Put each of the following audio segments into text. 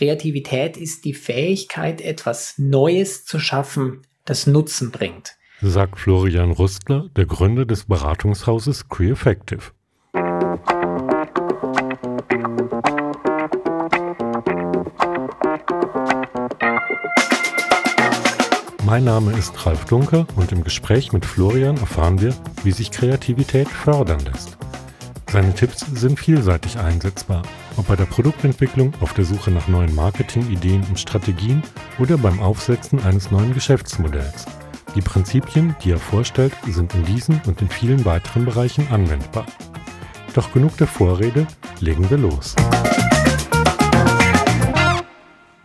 Kreativität ist die Fähigkeit, etwas Neues zu schaffen, das Nutzen bringt. Sagt Florian Rustler, der Gründer des Beratungshauses Creaffective. Mein Name ist Ralf Dunker und im Gespräch mit Florian erfahren wir, wie sich Kreativität fördern lässt. Seine Tipps sind vielseitig einsetzbar, ob bei der Produktentwicklung, auf der Suche nach neuen Marketingideen und Strategien oder beim Aufsetzen eines neuen Geschäftsmodells. Die Prinzipien, die er vorstellt, sind in diesen und in vielen weiteren Bereichen anwendbar. Doch genug der Vorrede, legen wir los.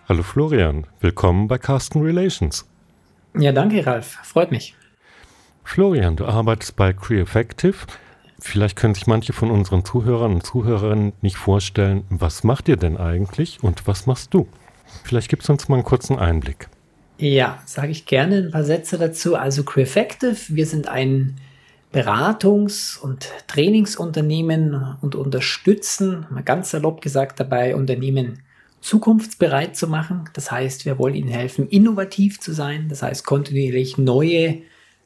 Hallo Florian, willkommen bei Carsten Relations. Ja, danke, Ralf. Freut mich. Florian, du arbeitest bei Creaffective. Vielleicht können sich manche von unseren Zuhörern und Zuhörerinnen nicht vorstellen, was macht ihr denn eigentlich und was machst du? Vielleicht gibst du uns mal einen kurzen Einblick. Ja, sage ich gerne ein paar Sätze dazu. Also Creaffective, wir sind ein Beratungs- und Trainingsunternehmen und unterstützen, mal ganz salopp gesagt dabei, Unternehmen zukunftsbereit zu machen. Das heißt, wir wollen ihnen helfen, innovativ zu sein. Das heißt, kontinuierlich neue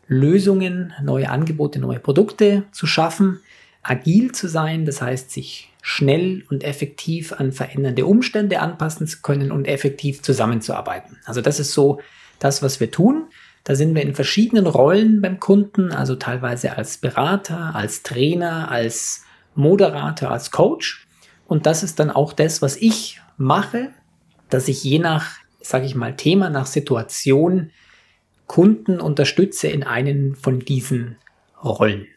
Lösungen, neue Angebote, neue Produkte zu schaffen, agil zu sein. Das heißt, sich schnell und effektiv an verändernde Umstände anpassen zu können und effektiv zusammenzuarbeiten. Also das ist so das, was wir tun. Da sind wir in verschiedenen Rollen beim Kunden, also teilweise als Berater, als Trainer, als Moderator, als Coach. Und das ist dann auch das, was ich mache, dass ich je nach, sage ich mal, Thema, nach Situation Kunden unterstütze in einen von diesen Rollen.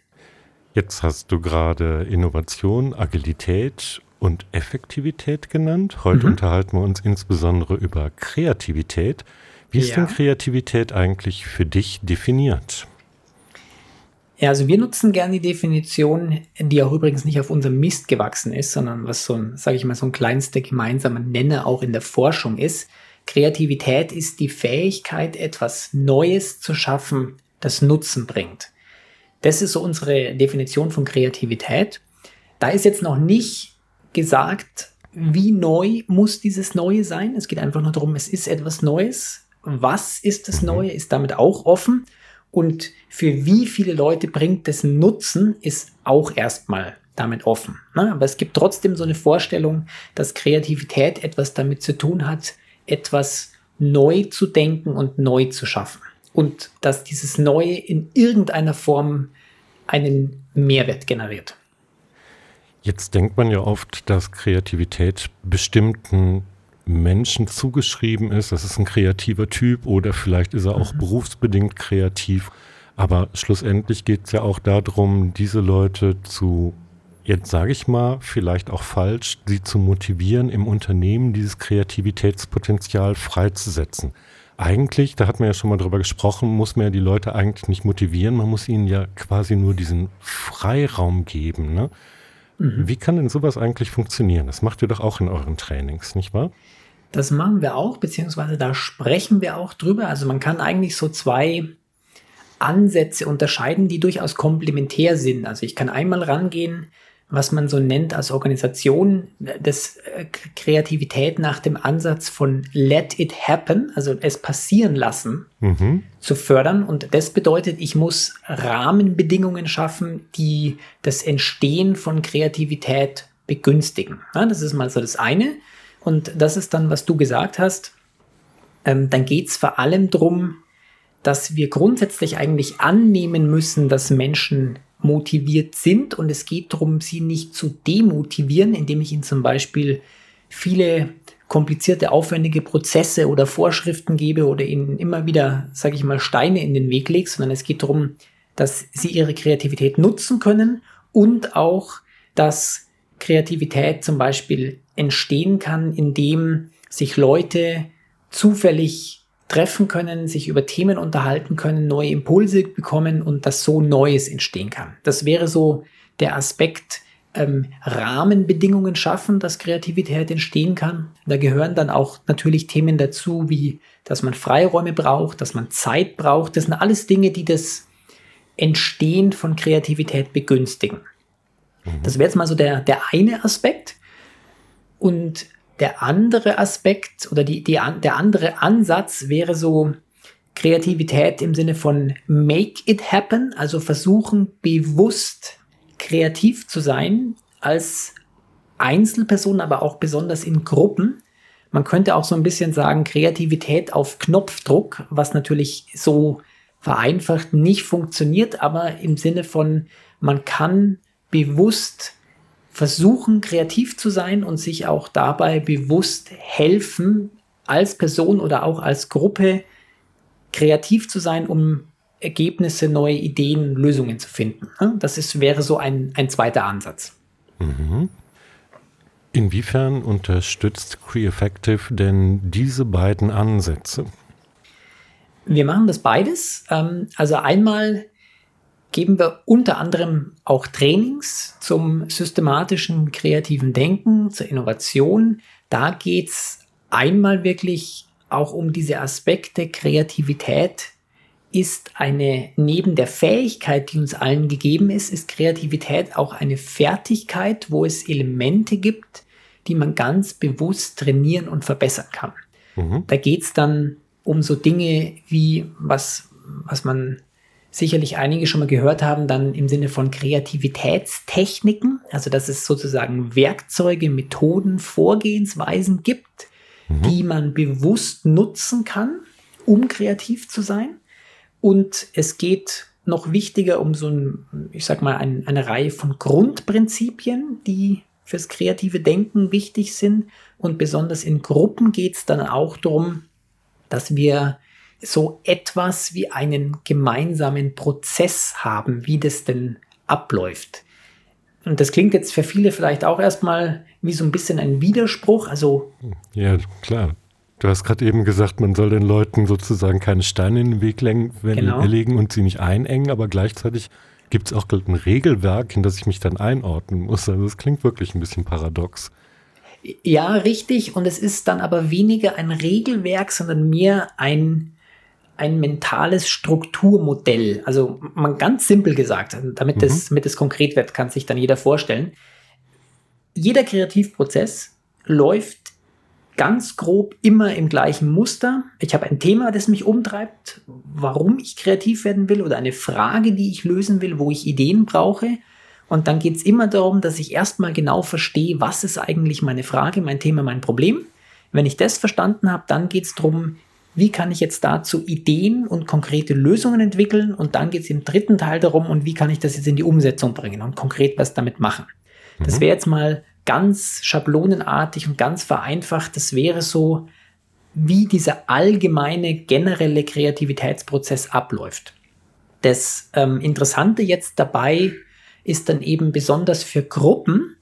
Jetzt hast du gerade Innovation, Agilität und Effektivität genannt. Heute mhm. unterhalten wir uns insbesondere über Kreativität. Wie ist ja. denn Kreativität eigentlich für dich definiert? Ja, also wir nutzen gerne die Definition, die auch übrigens nicht auf unserem Mist gewachsen ist, sondern was so ein, sage ich mal, so ein kleinster gemeinsamer Nenner auch in der Forschung ist. Kreativität ist die Fähigkeit, etwas Neues zu schaffen, das Nutzen bringt. Das ist so unsere Definition von Kreativität. Da ist jetzt noch nicht gesagt, wie neu muss dieses Neue sein. Es geht einfach nur darum, es ist etwas Neues. Was ist das. Neue, ist damit auch offen. Und für wie viele Leute bringt das Nutzen, ist auch erstmal damit offen. Ne? Aber es gibt trotzdem so eine Vorstellung, dass Kreativität etwas damit zu tun hat, etwas neu zu denken und neu zu schaffen. Und dass dieses Neue in irgendeiner Form einen Mehrwert generiert. Jetzt denkt man ja oft, dass Kreativität bestimmten Menschen zugeschrieben ist. Das ist ein kreativer Typ oder vielleicht ist er auch mhm. berufsbedingt kreativ. Aber schlussendlich geht es ja auch darum, diese Leute zu, jetzt sage ich mal, vielleicht auch falsch, sie zu motivieren, im Unternehmen dieses Kreativitätspotenzial freizusetzen. Eigentlich, da hat man ja schon mal drüber gesprochen, muss man ja die Leute eigentlich nicht motivieren, man muss ihnen ja quasi nur diesen Freiraum geben. Ne? Mhm. Wie kann denn sowas eigentlich funktionieren? Das macht ihr doch auch in euren Trainings, nicht wahr? Das machen wir auch, beziehungsweise da sprechen wir auch drüber. Also man kann eigentlich so zwei Ansätze unterscheiden, die durchaus komplementär sind. Also ich kann einmal rangehen, was man so nennt als Organisation, das äh, Kreativität nach dem Ansatz von Let it happen, also es passieren lassen, mhm. zu fördern. Und das bedeutet, ich muss Rahmenbedingungen schaffen, die das Entstehen von Kreativität begünstigen. Ja, das ist mal so das eine. Und das ist dann, was du gesagt hast. Ähm, dann geht es vor allem darum, dass wir grundsätzlich eigentlich annehmen müssen, dass Menschen motiviert sind. Und es geht darum, sie nicht zu demotivieren, indem ich ihnen zum Beispiel viele komplizierte, aufwendige Prozesse oder Vorschriften gebe oder ihnen immer wieder, sage ich mal, Steine in den Weg lege, sondern es geht darum, dass sie ihre Kreativität nutzen können und auch, dass Kreativität zum Beispiel entstehen kann, indem sich Leute zufällig treffen können, sich über Themen unterhalten können, neue Impulse bekommen und dass so Neues entstehen kann. Das wäre so der Aspekt, ähm, Rahmenbedingungen schaffen, dass Kreativität entstehen kann. Da gehören dann auch natürlich Themen dazu, wie dass man Freiräume braucht, dass man Zeit braucht. Das sind alles Dinge, die das Entstehen von Kreativität begünstigen. Mhm. Das wäre jetzt mal so der, der eine Aspekt. Und der andere Aspekt oder die, die, der andere Ansatz wäre so Kreativität im Sinne von make it happen, also versuchen bewusst kreativ zu sein als Einzelperson, aber auch besonders in Gruppen. Man könnte auch so ein bisschen sagen, Kreativität auf Knopfdruck, was natürlich so vereinfacht nicht funktioniert, aber im Sinne von, man kann bewusst versuchen, kreativ zu sein und sich auch dabei bewusst helfen, als Person oder auch als Gruppe kreativ zu sein, um Ergebnisse, neue Ideen, Lösungen zu finden. Das ist, wäre so ein, ein zweiter Ansatz. Mhm. Inwiefern unterstützt CreEffective denn diese beiden Ansätze? Wir machen das beides. Ähm, also einmal geben wir unter anderem auch Trainings zum systematischen kreativen Denken, zur Innovation. Da geht es einmal wirklich auch um diese Aspekte Kreativität ist eine, neben der Fähigkeit, die uns allen gegeben ist, ist Kreativität auch eine Fertigkeit, wo es Elemente gibt, die man ganz bewusst trainieren und verbessern kann. Mhm. Da geht es dann um so Dinge wie, was, was man sicherlich einige schon mal gehört haben, dann im Sinne von Kreativitätstechniken, also dass es sozusagen Werkzeuge, Methoden, Vorgehensweisen gibt, mhm. die man bewusst nutzen kann, um kreativ zu sein. Und es geht noch wichtiger um so ein, ich sag mal, ein, eine Reihe von Grundprinzipien, die fürs kreative Denken wichtig sind. Und besonders in Gruppen geht es dann auch darum, dass wir so etwas wie einen gemeinsamen Prozess haben, wie das denn abläuft. Und das klingt jetzt für viele vielleicht auch erstmal wie so ein bisschen ein Widerspruch. Also ja, klar. Du hast gerade eben gesagt, man soll den Leuten sozusagen keine Steine in den Weg genau. legen und sie nicht einengen, aber gleichzeitig gibt es auch ein Regelwerk, in das ich mich dann einordnen muss. Also das klingt wirklich ein bisschen paradox. Ja, richtig. Und es ist dann aber weniger ein Regelwerk, sondern mehr ein, ein mentales Strukturmodell. Also man ganz simpel gesagt, damit, mhm. das, damit das konkret wird, kann sich dann jeder vorstellen. Jeder Kreativprozess läuft ganz grob immer im gleichen Muster. Ich habe ein Thema, das mich umtreibt, warum ich kreativ werden will oder eine Frage, die ich lösen will, wo ich Ideen brauche. Und dann geht es immer darum, dass ich erstmal genau verstehe, was ist eigentlich meine Frage, mein Thema, mein Problem. Wenn ich das verstanden habe, dann geht es darum, wie kann ich jetzt dazu Ideen und konkrete Lösungen entwickeln. Und dann geht es im dritten Teil darum, und wie kann ich das jetzt in die Umsetzung bringen und konkret was damit machen. Mhm. Das wäre jetzt mal ganz schablonenartig und ganz vereinfacht. Das wäre so, wie dieser allgemeine generelle Kreativitätsprozess abläuft. Das ähm, Interessante jetzt dabei ist dann eben besonders für Gruppen,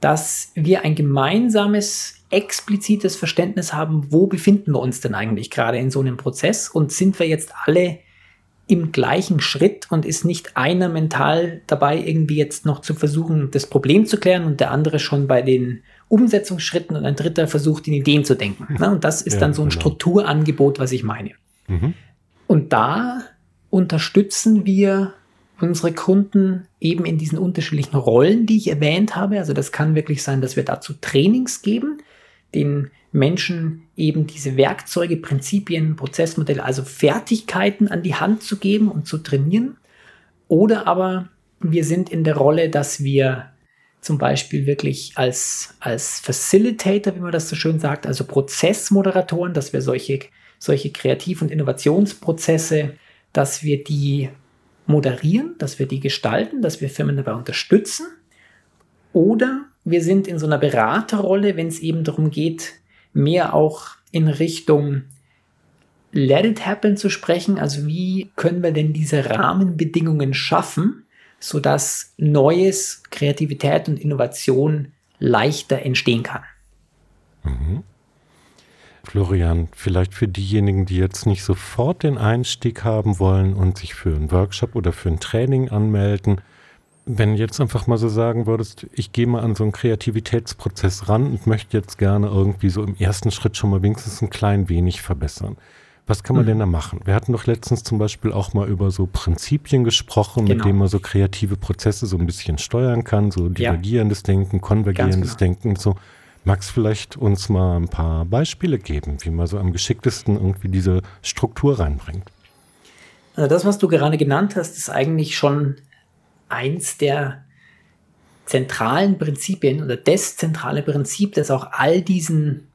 dass wir ein gemeinsames, explizites Verständnis haben, wo befinden wir uns denn eigentlich gerade in so einem Prozess und sind wir jetzt alle im gleichen Schritt und ist nicht einer mental dabei, irgendwie jetzt noch zu versuchen, das Problem zu klären und der andere schon bei den Umsetzungsschritten und ein dritter versucht, in Ideen zu denken. Ne? Und das ist ja, dann so ein genau. Strukturangebot, was ich meine. Mhm. Und da unterstützen wir unsere Kunden eben in diesen unterschiedlichen Rollen, die ich erwähnt habe. Also das kann wirklich sein, dass wir dazu Trainings geben, den Menschen eben diese Werkzeuge, Prinzipien, Prozessmodelle, also Fertigkeiten an die Hand zu geben und zu trainieren. Oder aber wir sind in der Rolle, dass wir zum Beispiel wirklich als, als Facilitator, wie man das so schön sagt, also Prozessmoderatoren, dass wir solche, solche Kreativ- und Innovationsprozesse, dass wir die moderieren, dass wir die gestalten, dass wir Firmen dabei unterstützen. Oder wir sind in so einer Beraterrolle, wenn es eben darum geht, mehr auch in Richtung Let it happen zu sprechen. Also wie können wir denn diese Rahmenbedingungen schaffen, sodass Neues, Kreativität und Innovation leichter entstehen kann. Mhm. Florian, vielleicht für diejenigen, die jetzt nicht sofort den Einstieg haben wollen und sich für einen Workshop oder für ein Training anmelden, wenn jetzt einfach mal so sagen würdest, ich gehe mal an so einen Kreativitätsprozess ran und möchte jetzt gerne irgendwie so im ersten Schritt schon mal wenigstens ein klein wenig verbessern. Was kann man mhm. denn da machen? Wir hatten doch letztens zum Beispiel auch mal über so Prinzipien gesprochen, genau. mit denen man so kreative Prozesse so ein bisschen steuern kann, so divergierendes ja. Denken, konvergierendes genau. Denken und so. Magst vielleicht uns mal ein paar Beispiele geben, wie man so am geschicktesten irgendwie diese Struktur reinbringt? Also das, was du gerade genannt hast, ist eigentlich schon eins der zentralen Prinzipien oder das zentrale Prinzip, das auch all diesen,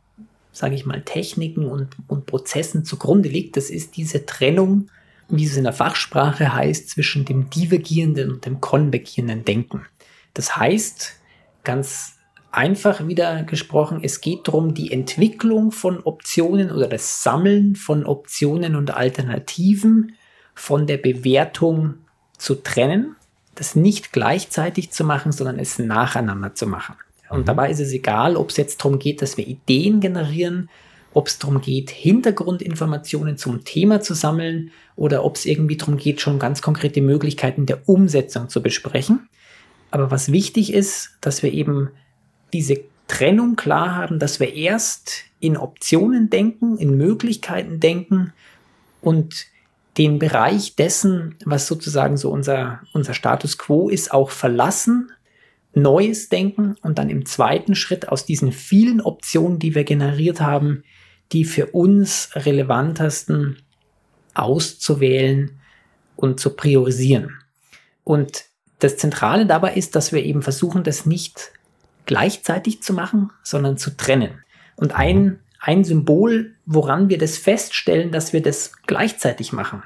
sage ich mal, Techniken und, und Prozessen zugrunde liegt. Das ist diese Trennung, wie es in der Fachsprache heißt, zwischen dem divergierenden und dem konvergierenden Denken. Das heißt, ganz einfach wieder gesprochen, es geht darum, die Entwicklung von Optionen oder das Sammeln von Optionen und Alternativen von der Bewertung zu trennen, das nicht gleichzeitig zu machen, sondern es nacheinander zu machen. Und mhm. dabei ist es egal, ob es jetzt darum geht, dass wir Ideen generieren, ob es darum geht, Hintergrundinformationen zum Thema zu sammeln oder ob es irgendwie darum geht, schon ganz konkrete Möglichkeiten der Umsetzung zu besprechen. Aber was wichtig ist, dass wir eben diese Trennung klar haben, dass wir erst in Optionen denken, in Möglichkeiten denken und den Bereich dessen, was sozusagen so unser, unser Status quo ist, auch verlassen, Neues denken und dann im zweiten Schritt aus diesen vielen Optionen, die wir generiert haben, die für uns relevantesten auszuwählen und zu priorisieren. Und das Zentrale dabei ist, dass wir eben versuchen, das nicht gleichzeitig zu machen, sondern zu trennen. Und ein, ein Symbol, woran wir das feststellen, dass wir das gleichzeitig machen,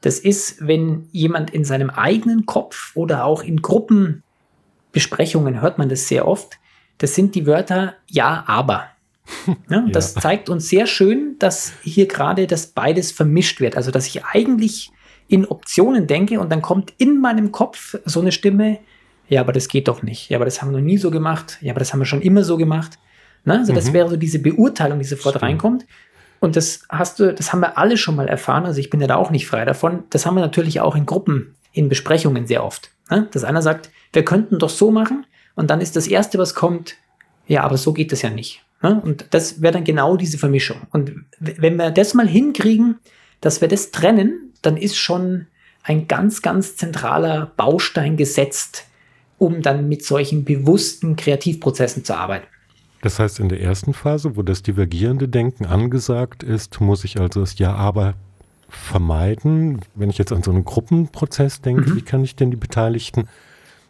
das ist, wenn jemand in seinem eigenen Kopf oder auch in Gruppenbesprechungen hört man das sehr oft, das sind die Wörter ja, aber. Ja, das ja. zeigt uns sehr schön, dass hier gerade das beides vermischt wird. Also, dass ich eigentlich in Optionen denke und dann kommt in meinem Kopf so eine Stimme, ja, aber das geht doch nicht. Ja, aber das haben wir noch nie so gemacht. Ja, aber das haben wir schon immer so gemacht. Ne? Also mhm. das wäre so diese Beurteilung, die sofort Stimmt. reinkommt. Und das hast du, das haben wir alle schon mal erfahren. Also ich bin ja da auch nicht frei davon. Das haben wir natürlich auch in Gruppen, in Besprechungen sehr oft. Ne? Dass einer sagt, wir könnten doch so machen. Und dann ist das erste, was kommt, ja, aber so geht das ja nicht. Ne? Und das wäre dann genau diese Vermischung. Und wenn wir das mal hinkriegen, dass wir das trennen, dann ist schon ein ganz, ganz zentraler Baustein gesetzt um dann mit solchen bewussten Kreativprozessen zu arbeiten. Das heißt, in der ersten Phase, wo das divergierende Denken angesagt ist, muss ich also das Ja, aber vermeiden. Wenn ich jetzt an so einen Gruppenprozess denke, mhm. wie kann ich denn die Beteiligten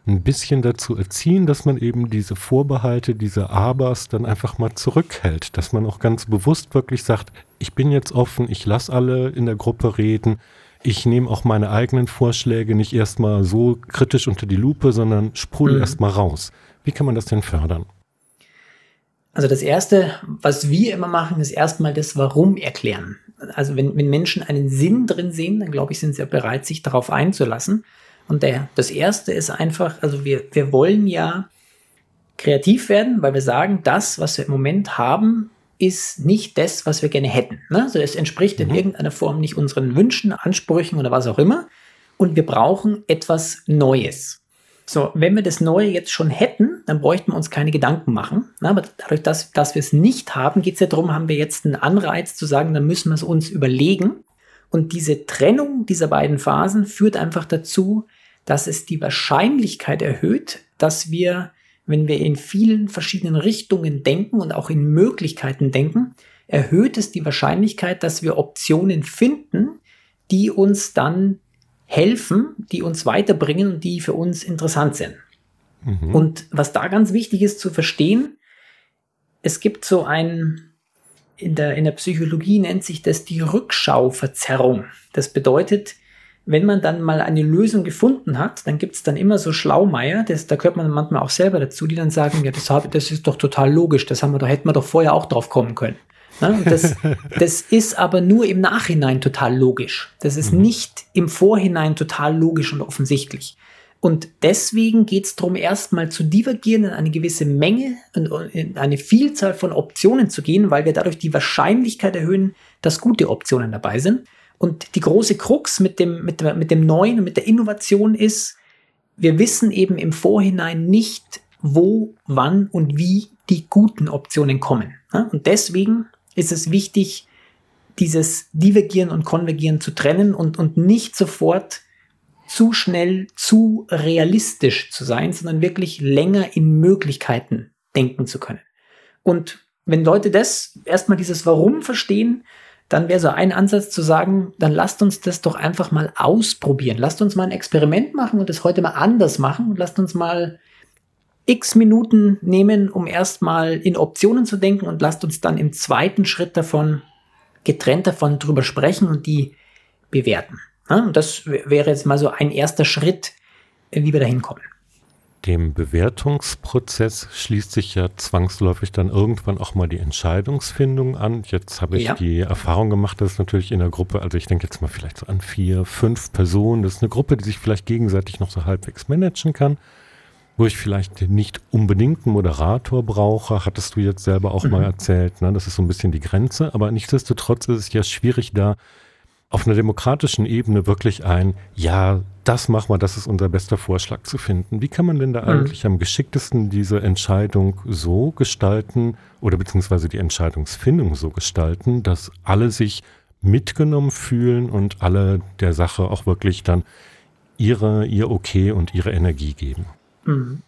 ein bisschen dazu erziehen, dass man eben diese Vorbehalte, diese Abers dann einfach mal zurückhält, dass man auch ganz bewusst wirklich sagt, ich bin jetzt offen, ich lasse alle in der Gruppe reden, ich nehme auch meine eigenen Vorschläge nicht erstmal so kritisch unter die Lupe, sondern sprudel mhm. erstmal raus. Wie kann man das denn fördern? Also das Erste, was wir immer machen, ist erstmal das Warum erklären. Also wenn, wenn Menschen einen Sinn drin sehen, dann glaube ich, sind sie ja bereit, sich darauf einzulassen. Und der, das Erste ist einfach, also wir, wir wollen ja kreativ werden, weil wir sagen, das, was wir im Moment haben, ist nicht das, was wir gerne hätten. Ne? Also es entspricht mhm. in irgendeiner Form nicht unseren Wünschen, Ansprüchen oder was auch immer. Und wir brauchen etwas Neues. So, wenn wir das Neue jetzt schon hätten, dann bräuchten wir uns keine Gedanken machen. Ne? Aber dadurch, dass, dass wir es nicht haben, geht es ja darum, haben wir jetzt einen Anreiz zu sagen, dann müssen wir es uns überlegen. Und diese Trennung dieser beiden Phasen führt einfach dazu, dass es die Wahrscheinlichkeit erhöht, dass wir wenn wir in vielen verschiedenen Richtungen denken und auch in Möglichkeiten denken, erhöht es die Wahrscheinlichkeit, dass wir Optionen finden, die uns dann helfen, die uns weiterbringen und die für uns interessant sind. Mhm. Und was da ganz wichtig ist zu verstehen, es gibt so ein, in der, in der Psychologie nennt sich das die Rückschauverzerrung. Das bedeutet, wenn man dann mal eine Lösung gefunden hat, dann gibt es dann immer so Schlaumeier, das, da gehört man manchmal auch selber dazu, die dann sagen, ja, das, hab, das ist doch total logisch, das haben wir doch, hätten wir doch vorher auch drauf kommen können. Ne? Das, das ist aber nur im Nachhinein total logisch. Das ist mhm. nicht im Vorhinein total logisch und offensichtlich. Und deswegen geht es darum, erstmal zu divergieren, in eine gewisse Menge und in eine Vielzahl von Optionen zu gehen, weil wir dadurch die Wahrscheinlichkeit erhöhen, dass gute Optionen dabei sind. Und die große Krux mit dem, mit, mit dem Neuen und mit der Innovation ist, wir wissen eben im Vorhinein nicht, wo, wann und wie die guten Optionen kommen. Und deswegen ist es wichtig, dieses Divergieren und Konvergieren zu trennen und, und nicht sofort zu schnell, zu realistisch zu sein, sondern wirklich länger in Möglichkeiten denken zu können. Und wenn Leute das erstmal dieses Warum verstehen, dann wäre so ein Ansatz zu sagen, dann lasst uns das doch einfach mal ausprobieren. Lasst uns mal ein Experiment machen und das heute mal anders machen und lasst uns mal x Minuten nehmen, um erstmal in Optionen zu denken und lasst uns dann im zweiten Schritt davon getrennt davon drüber sprechen und die bewerten. und das wäre jetzt mal so ein erster Schritt, wie wir da hinkommen. Dem Bewertungsprozess schließt sich ja zwangsläufig dann irgendwann auch mal die Entscheidungsfindung an. Jetzt habe ich ja. die Erfahrung gemacht, dass natürlich in der Gruppe, also ich denke jetzt mal vielleicht so an vier, fünf Personen, das ist eine Gruppe, die sich vielleicht gegenseitig noch so halbwegs managen kann, wo ich vielleicht nicht unbedingt einen Moderator brauche, hattest du jetzt selber auch mhm. mal erzählt. Ne? Das ist so ein bisschen die Grenze, aber nichtsdestotrotz ist es ja schwierig da auf einer demokratischen Ebene wirklich ein, ja, das machen wir, das ist unser bester Vorschlag zu finden. Wie kann man denn da mhm. eigentlich am geschicktesten diese Entscheidung so gestalten oder beziehungsweise die Entscheidungsfindung so gestalten, dass alle sich mitgenommen fühlen und alle der Sache auch wirklich dann ihre, ihr Okay und ihre Energie geben? Mhm.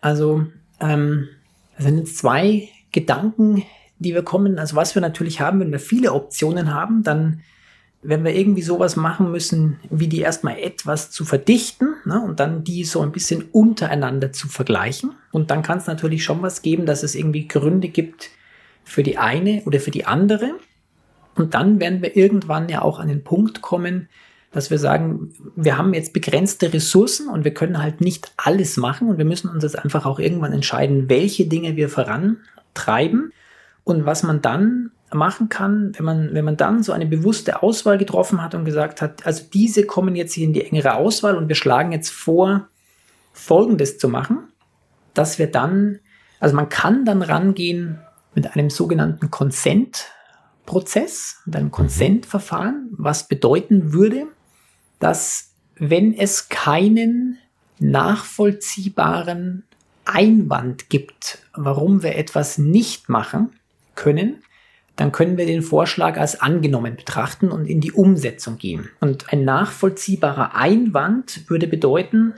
Also, ähm, sind jetzt zwei Gedanken, die wir kommen. Also, was wir natürlich haben, wenn wir viele Optionen haben, dann wenn wir irgendwie sowas machen müssen, wie die erstmal etwas zu verdichten ne, und dann die so ein bisschen untereinander zu vergleichen. Und dann kann es natürlich schon was geben, dass es irgendwie Gründe gibt für die eine oder für die andere. Und dann werden wir irgendwann ja auch an den Punkt kommen, dass wir sagen, wir haben jetzt begrenzte Ressourcen und wir können halt nicht alles machen und wir müssen uns jetzt einfach auch irgendwann entscheiden, welche Dinge wir vorantreiben und was man dann machen kann, wenn man, wenn man dann so eine bewusste Auswahl getroffen hat und gesagt hat, also diese kommen jetzt hier in die engere Auswahl und wir schlagen jetzt vor, Folgendes zu machen, dass wir dann, also man kann dann rangehen mit einem sogenannten Consent-Prozess, mit einem mhm. Consent-Verfahren, was bedeuten würde, dass wenn es keinen nachvollziehbaren Einwand gibt, warum wir etwas nicht machen können, dann können wir den Vorschlag als angenommen betrachten und in die Umsetzung gehen. Und ein nachvollziehbarer Einwand würde bedeuten,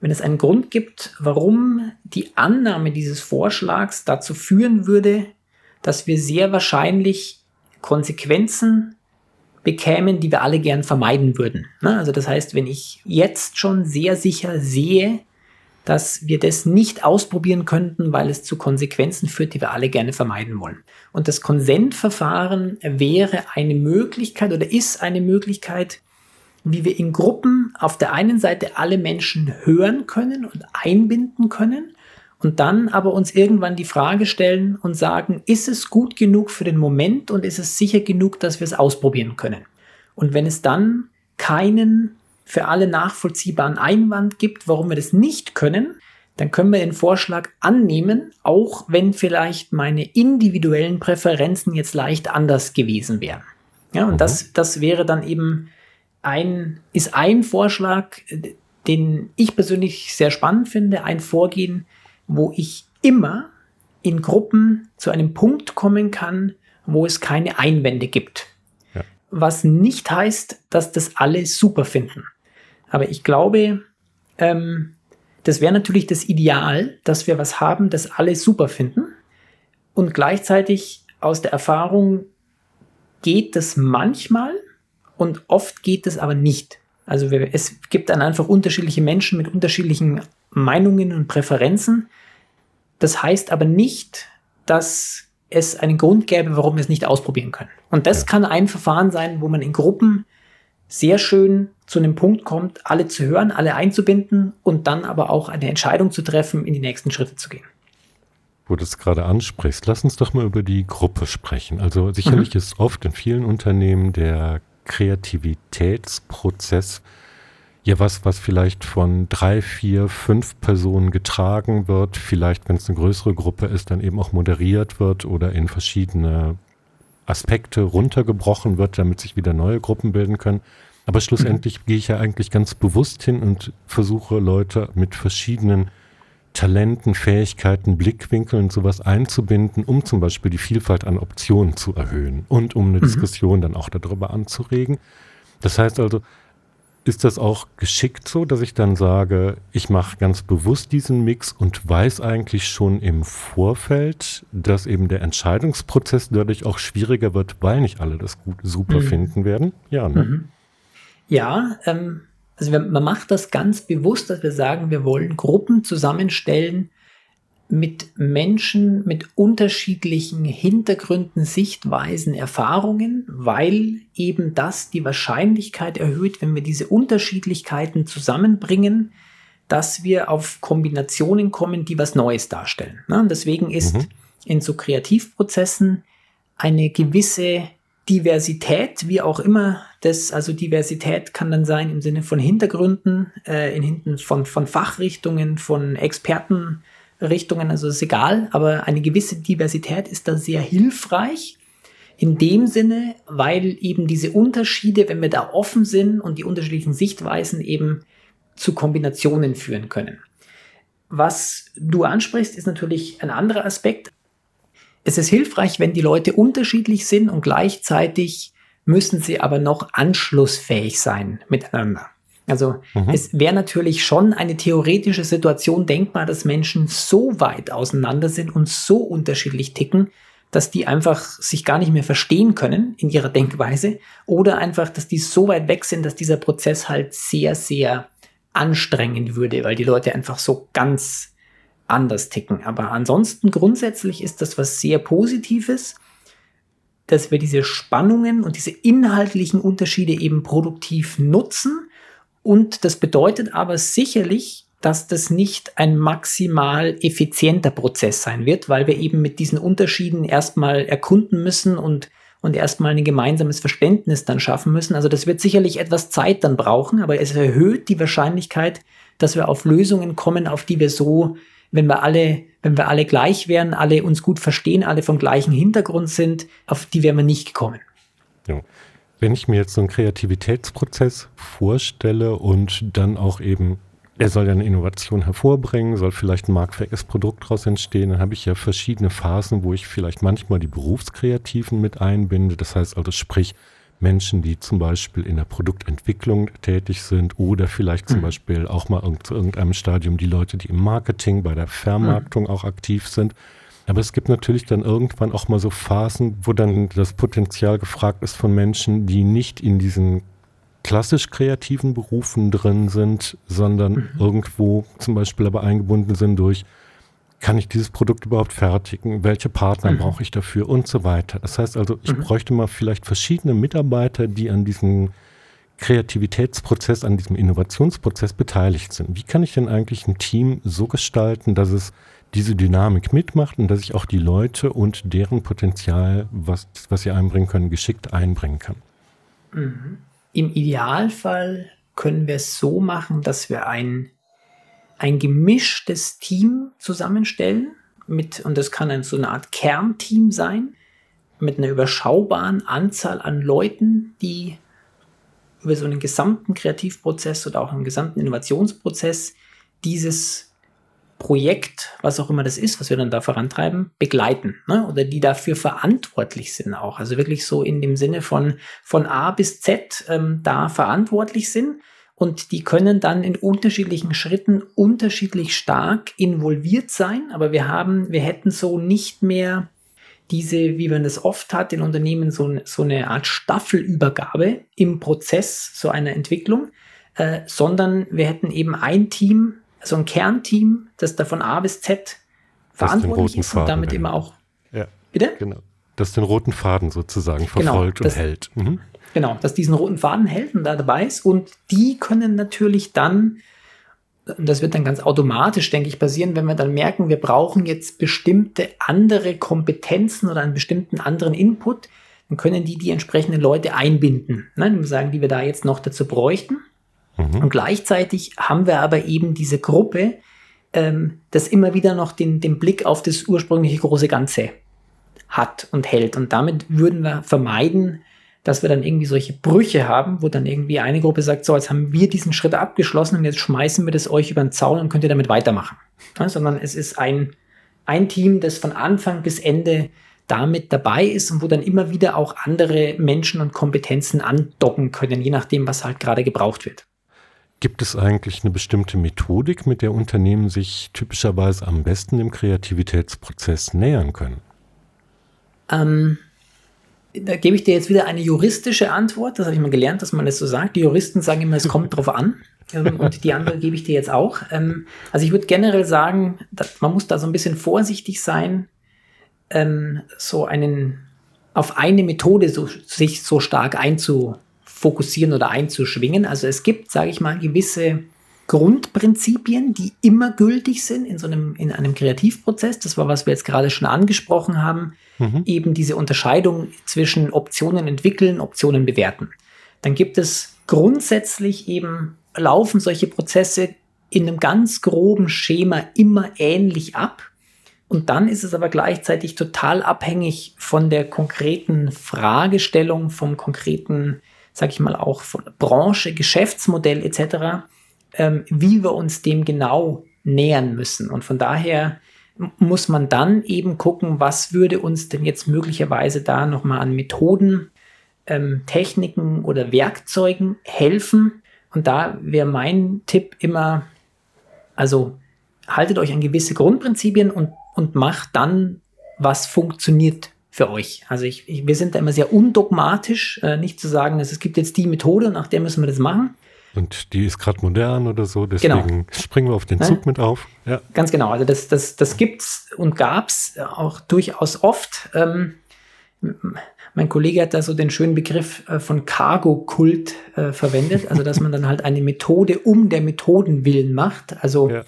wenn es einen Grund gibt, warum die Annahme dieses Vorschlags dazu führen würde, dass wir sehr wahrscheinlich Konsequenzen bekämen, die wir alle gern vermeiden würden. Ne? Also das heißt, wenn ich jetzt schon sehr sicher sehe, dass wir das nicht ausprobieren könnten, weil es zu Konsequenzen führt, die wir alle gerne vermeiden wollen. Und das Konsentverfahren wäre eine Möglichkeit oder ist eine Möglichkeit, wie wir in Gruppen auf der einen Seite alle Menschen hören können und einbinden können und dann aber uns irgendwann die Frage stellen und sagen, ist es gut genug für den Moment und ist es sicher genug, dass wir es ausprobieren können? Und wenn es dann keinen für alle nachvollziehbaren Einwand gibt, warum wir das nicht können, dann können wir den Vorschlag annehmen, auch wenn vielleicht meine individuellen Präferenzen jetzt leicht anders gewesen wären. Ja, und mhm. das, das wäre dann eben ein, ist ein Vorschlag, den ich persönlich sehr spannend finde, ein Vorgehen, wo ich immer in Gruppen zu einem Punkt kommen kann, wo es keine Einwände gibt. Ja. Was nicht heißt, dass das alle super finden. Aber ich glaube, ähm, das wäre natürlich das Ideal, dass wir was haben, das alle super finden. Und gleichzeitig aus der Erfahrung geht das manchmal und oft geht es aber nicht. Also es gibt dann einfach unterschiedliche Menschen mit unterschiedlichen Meinungen und Präferenzen. Das heißt aber nicht, dass es einen Grund gäbe, warum wir es nicht ausprobieren können. Und das kann ein Verfahren sein, wo man in Gruppen sehr schön zu einem Punkt kommt, alle zu hören, alle einzubinden und dann aber auch eine Entscheidung zu treffen, in die nächsten Schritte zu gehen. Wo du es gerade ansprichst, lass uns doch mal über die Gruppe sprechen. Also sicherlich mhm. ist oft in vielen Unternehmen der Kreativitätsprozess ja was, was vielleicht von drei, vier, fünf Personen getragen wird, vielleicht, wenn es eine größere Gruppe ist, dann eben auch moderiert wird oder in verschiedene Aspekte runtergebrochen wird, damit sich wieder neue Gruppen bilden können. Aber schlussendlich mhm. gehe ich ja eigentlich ganz bewusst hin und versuche Leute mit verschiedenen Talenten, Fähigkeiten, Blickwinkeln sowas einzubinden, um zum Beispiel die Vielfalt an Optionen zu erhöhen und um eine mhm. Diskussion dann auch darüber anzuregen. Das heißt also, ist das auch geschickt so, dass ich dann sage, ich mache ganz bewusst diesen Mix und weiß eigentlich schon im Vorfeld, dass eben der Entscheidungsprozess dadurch auch schwieriger wird, weil nicht alle das gut super mhm. finden werden? Ja, ne? Mhm. Ja, ähm, also man macht das ganz bewusst, dass wir sagen, wir wollen Gruppen zusammenstellen, mit Menschen mit unterschiedlichen Hintergründen, Sichtweisen, Erfahrungen, weil eben das die Wahrscheinlichkeit erhöht, wenn wir diese Unterschiedlichkeiten zusammenbringen, dass wir auf Kombinationen kommen, die was Neues darstellen. Und deswegen ist mhm. in so Kreativprozessen eine gewisse Diversität, wie auch immer das, also Diversität kann dann sein im Sinne von Hintergründen, äh, in hinten von, von Fachrichtungen, von Experten, Richtungen, also ist egal, aber eine gewisse Diversität ist da sehr hilfreich. In dem Sinne, weil eben diese Unterschiede, wenn wir da offen sind und die unterschiedlichen Sichtweisen eben zu Kombinationen führen können. Was du ansprichst, ist natürlich ein anderer Aspekt. Es ist hilfreich, wenn die Leute unterschiedlich sind und gleichzeitig müssen sie aber noch anschlussfähig sein miteinander. Also mhm. es wäre natürlich schon eine theoretische Situation denkbar, dass Menschen so weit auseinander sind und so unterschiedlich ticken, dass die einfach sich gar nicht mehr verstehen können in ihrer Denkweise oder einfach, dass die so weit weg sind, dass dieser Prozess halt sehr, sehr anstrengend würde, weil die Leute einfach so ganz anders ticken. Aber ansonsten grundsätzlich ist das was sehr Positives, dass wir diese Spannungen und diese inhaltlichen Unterschiede eben produktiv nutzen und das bedeutet aber sicherlich, dass das nicht ein maximal effizienter Prozess sein wird, weil wir eben mit diesen Unterschieden erstmal erkunden müssen und, und erstmal ein gemeinsames Verständnis dann schaffen müssen. Also das wird sicherlich etwas Zeit dann brauchen, aber es erhöht die Wahrscheinlichkeit, dass wir auf Lösungen kommen, auf die wir so, wenn wir alle, wenn wir alle gleich wären, alle uns gut verstehen, alle vom gleichen Hintergrund sind, auf die wären wir nicht gekommen. Ja. Wenn ich mir jetzt so einen Kreativitätsprozess vorstelle und dann auch eben, er soll ja eine Innovation hervorbringen, soll vielleicht ein marktfähiges Produkt daraus entstehen, dann habe ich ja verschiedene Phasen, wo ich vielleicht manchmal die Berufskreativen mit einbinde. Das heißt also, sprich, Menschen, die zum Beispiel in der Produktentwicklung tätig sind oder vielleicht zum mhm. Beispiel auch mal zu irgendeinem Stadium die Leute, die im Marketing, bei der Vermarktung mhm. auch aktiv sind. Aber es gibt natürlich dann irgendwann auch mal so Phasen, wo dann das Potenzial gefragt ist von Menschen, die nicht in diesen klassisch kreativen Berufen drin sind, sondern mhm. irgendwo zum Beispiel aber eingebunden sind durch, kann ich dieses Produkt überhaupt fertigen? Welche Partner mhm. brauche ich dafür? Und so weiter. Das heißt also, ich mhm. bräuchte mal vielleicht verschiedene Mitarbeiter, die an diesem Kreativitätsprozess, an diesem Innovationsprozess beteiligt sind. Wie kann ich denn eigentlich ein Team so gestalten, dass es diese Dynamik mitmacht und dass ich auch die Leute und deren Potenzial, was, was sie einbringen können, geschickt einbringen kann. Mhm. Im Idealfall können wir es so machen, dass wir ein, ein gemischtes Team zusammenstellen mit, und das kann so eine Art Kernteam sein, mit einer überschaubaren Anzahl an Leuten, die über so einen gesamten Kreativprozess oder auch einen gesamten Innovationsprozess dieses Projekt, was auch immer das ist, was wir dann da vorantreiben, begleiten ne? oder die dafür verantwortlich sind auch. Also wirklich so in dem Sinne von, von A bis Z ähm, da verantwortlich sind und die können dann in unterschiedlichen Schritten unterschiedlich stark involviert sein, aber wir haben, wir hätten so nicht mehr diese, wie man das oft hat in Unternehmen, so, so eine Art Staffelübergabe im Prozess so einer Entwicklung, äh, sondern wir hätten eben ein Team, so ein Kernteam, das da von A bis Z verantwortlich ist und damit immer auch. Ja, bitte? Genau. Das den roten Faden sozusagen genau, verfolgt genau, das, und hält. Mhm. Genau, dass diesen roten Faden hält und da dabei ist. Und die können natürlich dann, das wird dann ganz automatisch, denke ich, passieren, wenn wir dann merken, wir brauchen jetzt bestimmte andere Kompetenzen oder einen bestimmten anderen Input, dann können die die entsprechenden Leute einbinden. Ne? Sagen, die wir da jetzt noch dazu bräuchten. Mhm. Und gleichzeitig haben wir aber eben diese Gruppe, ähm, das immer wieder noch den, den Blick auf das ursprüngliche große Ganze hat und hält. Und damit würden wir vermeiden, dass wir dann irgendwie solche Brüche haben, wo dann irgendwie eine Gruppe sagt, so, jetzt haben wir diesen Schritt abgeschlossen und jetzt schmeißen wir das euch über den Zaun und könnt ihr damit weitermachen. Ja, sondern es ist ein, ein Team, das von Anfang bis Ende damit dabei ist und wo dann immer wieder auch andere Menschen und Kompetenzen andocken können, je nachdem, was halt gerade gebraucht wird. Gibt es eigentlich eine bestimmte Methodik, mit der Unternehmen sich typischerweise am besten dem Kreativitätsprozess nähern können? Ähm, da gebe ich dir jetzt wieder eine juristische Antwort. Das habe ich mal gelernt, dass man das so sagt. Die Juristen sagen immer, es kommt drauf an. Ähm, und die andere gebe ich dir jetzt auch. Ähm, also ich würde generell sagen, man muss da so ein bisschen vorsichtig sein, ähm, so einen auf eine Methode so, sich so stark einzufokussieren oder einzuschwingen. Also es gibt, sage ich mal, gewisse Grundprinzipien, die immer gültig sind in so einem, in einem Kreativprozess. Das war, was wir jetzt gerade schon angesprochen haben. Mhm. Eben diese Unterscheidung zwischen Optionen entwickeln, Optionen bewerten. Dann gibt es grundsätzlich eben laufen solche Prozesse in einem ganz groben Schema immer ähnlich ab. Und dann ist es aber gleichzeitig total abhängig von der konkreten Fragestellung, vom konkreten, sag ich mal, auch von Branche, Geschäftsmodell etc., ähm, wie wir uns dem genau nähern müssen. Und von daher muss man dann eben gucken, was würde uns denn jetzt möglicherweise da nochmal an Methoden, ähm, Techniken oder Werkzeugen helfen. Und da wäre mein Tipp immer, also haltet euch an gewisse Grundprinzipien und, und macht dann, was funktioniert für euch. Also ich, ich, wir sind da immer sehr undogmatisch, äh, nicht zu sagen, es gibt jetzt die Methode, nach der müssen wir das machen, und die ist gerade modern oder so, deswegen genau. springen wir auf den Zug ja. mit auf. Ja. Ganz genau. Also das, das, das gibt's und gab's auch durchaus oft. Ähm, mein Kollege hat da so den schönen Begriff äh, von Cargo-Kult äh, verwendet, also dass man dann halt eine Methode um der Methoden willen macht. Also ja.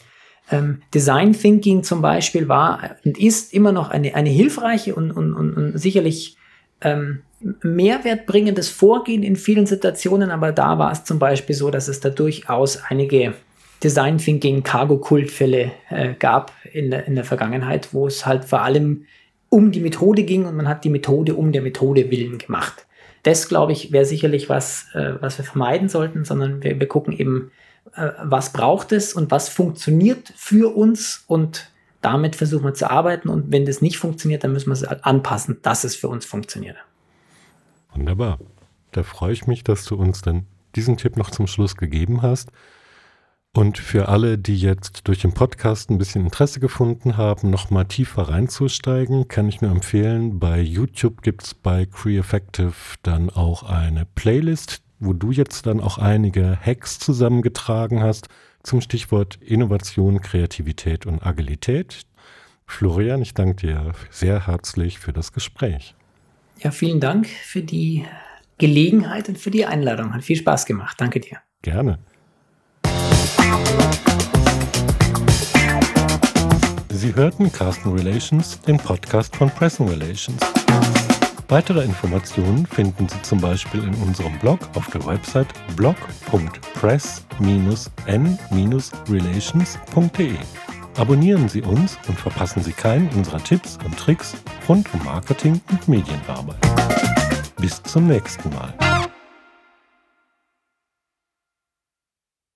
Ähm, Design Thinking zum Beispiel war und ist immer noch eine, eine hilfreiche und, und, und, und sicherlich ähm, mehrwertbringendes Vorgehen in vielen Situationen, aber da war es zum Beispiel so, dass es da durchaus einige Design Thinking Cargo Kultfälle äh, gab in der, in der Vergangenheit, wo es halt vor allem um die Methode ging und man hat die Methode um der Methode willen gemacht. Das, glaube ich, wäre sicherlich was, äh, was wir vermeiden sollten, sondern wir, wir gucken eben, äh, was braucht es und was funktioniert für uns und damit versuchen wir zu arbeiten und wenn das nicht funktioniert, dann müssen wir es anpassen, dass es für uns funktioniert. Wunderbar. Da freue ich mich, dass du uns dann diesen Tipp noch zum Schluss gegeben hast. Und für alle, die jetzt durch den Podcast ein bisschen Interesse gefunden haben, noch mal tiefer reinzusteigen, kann ich nur empfehlen, bei YouTube gibt es bei CreEffective dann auch eine Playlist, wo du jetzt dann auch einige Hacks zusammengetragen hast zum Stichwort Innovation, Kreativität und Agilität. Florian, ich danke dir sehr herzlich für das Gespräch. Ja, vielen Dank für die Gelegenheit und für die Einladung. Hat viel Spaß gemacht. Danke dir. Gerne. Sie hörten Carsten Relations, den Podcast von Pressing Relations. Weitere Informationen finden Sie zum Beispiel in unserem Blog auf der Website blog.press-n-relations.de. Abonnieren Sie uns und verpassen Sie keinen unserer Tipps und Tricks rund um Marketing und Medienarbeit. Bis zum nächsten Mal.